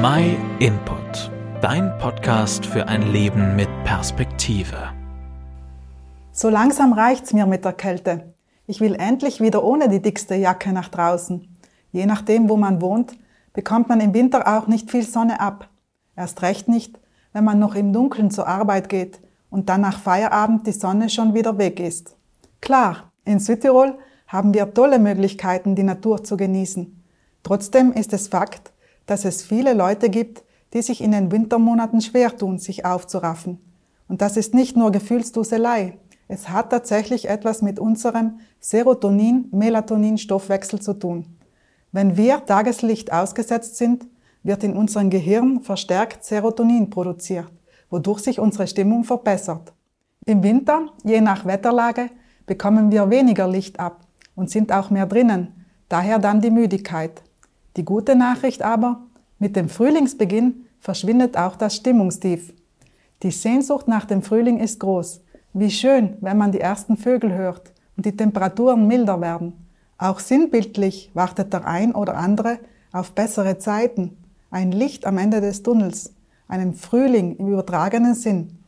My Input, dein Podcast für ein Leben mit Perspektive. So langsam reicht's mir mit der Kälte. Ich will endlich wieder ohne die dickste Jacke nach draußen. Je nachdem, wo man wohnt, bekommt man im Winter auch nicht viel Sonne ab. Erst recht nicht, wenn man noch im Dunkeln zur Arbeit geht und dann nach Feierabend die Sonne schon wieder weg ist. Klar, in Südtirol haben wir tolle Möglichkeiten, die Natur zu genießen. Trotzdem ist es Fakt, dass es viele Leute gibt, die sich in den Wintermonaten schwer tun, sich aufzuraffen. Und das ist nicht nur Gefühlsduselei. Es hat tatsächlich etwas mit unserem Serotonin-Melatonin-Stoffwechsel zu tun. Wenn wir Tageslicht ausgesetzt sind, wird in unserem Gehirn verstärkt Serotonin produziert, wodurch sich unsere Stimmung verbessert. Im Winter, je nach Wetterlage, bekommen wir weniger Licht ab und sind auch mehr drinnen, daher dann die Müdigkeit. Die gute Nachricht aber, mit dem Frühlingsbeginn verschwindet auch das Stimmungstief. Die Sehnsucht nach dem Frühling ist groß. Wie schön, wenn man die ersten Vögel hört und die Temperaturen milder werden. Auch sinnbildlich wartet der ein oder andere auf bessere Zeiten, ein Licht am Ende des Tunnels, einen Frühling im übertragenen Sinn.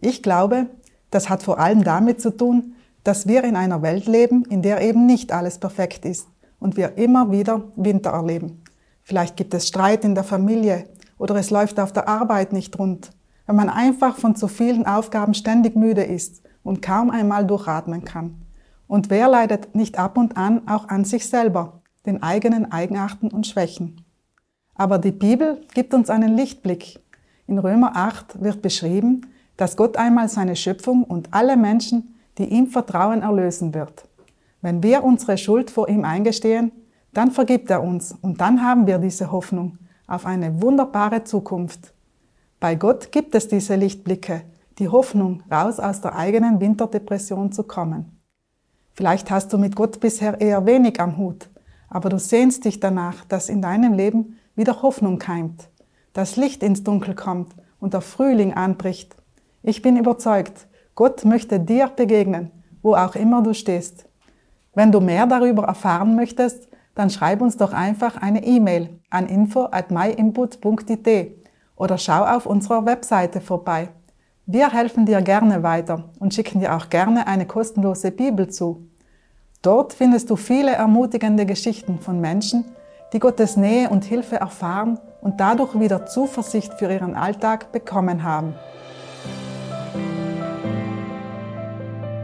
Ich glaube, das hat vor allem damit zu tun, dass wir in einer Welt leben, in der eben nicht alles perfekt ist und wir immer wieder Winter erleben. Vielleicht gibt es Streit in der Familie oder es läuft auf der Arbeit nicht rund, wenn man einfach von zu vielen Aufgaben ständig müde ist und kaum einmal durchatmen kann. Und wer leidet nicht ab und an auch an sich selber, den eigenen Eigenarten und Schwächen? Aber die Bibel gibt uns einen Lichtblick. In Römer 8 wird beschrieben, dass Gott einmal seine Schöpfung und alle Menschen, die ihm vertrauen, erlösen wird. Wenn wir unsere Schuld vor ihm eingestehen, dann vergibt er uns und dann haben wir diese Hoffnung auf eine wunderbare Zukunft. Bei Gott gibt es diese Lichtblicke, die Hoffnung, raus aus der eigenen Winterdepression zu kommen. Vielleicht hast du mit Gott bisher eher wenig am Hut, aber du sehnst dich danach, dass in deinem Leben wieder Hoffnung keimt, dass Licht ins Dunkel kommt und der Frühling anbricht. Ich bin überzeugt, Gott möchte dir begegnen, wo auch immer du stehst. Wenn du mehr darüber erfahren möchtest, dann schreib uns doch einfach eine E-Mail an info at myinput.it oder schau auf unserer Webseite vorbei. Wir helfen dir gerne weiter und schicken dir auch gerne eine kostenlose Bibel zu. Dort findest du viele ermutigende Geschichten von Menschen, die Gottes Nähe und Hilfe erfahren und dadurch wieder Zuversicht für ihren Alltag bekommen haben.